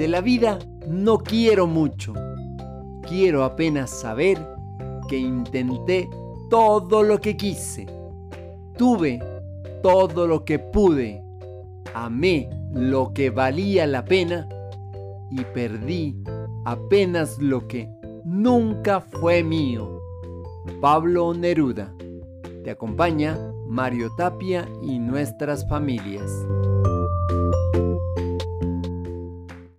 De la vida no quiero mucho. Quiero apenas saber que intenté todo lo que quise. Tuve todo lo que pude. Amé lo que valía la pena y perdí apenas lo que nunca fue mío. Pablo Neruda. Te acompaña Mario Tapia y nuestras familias.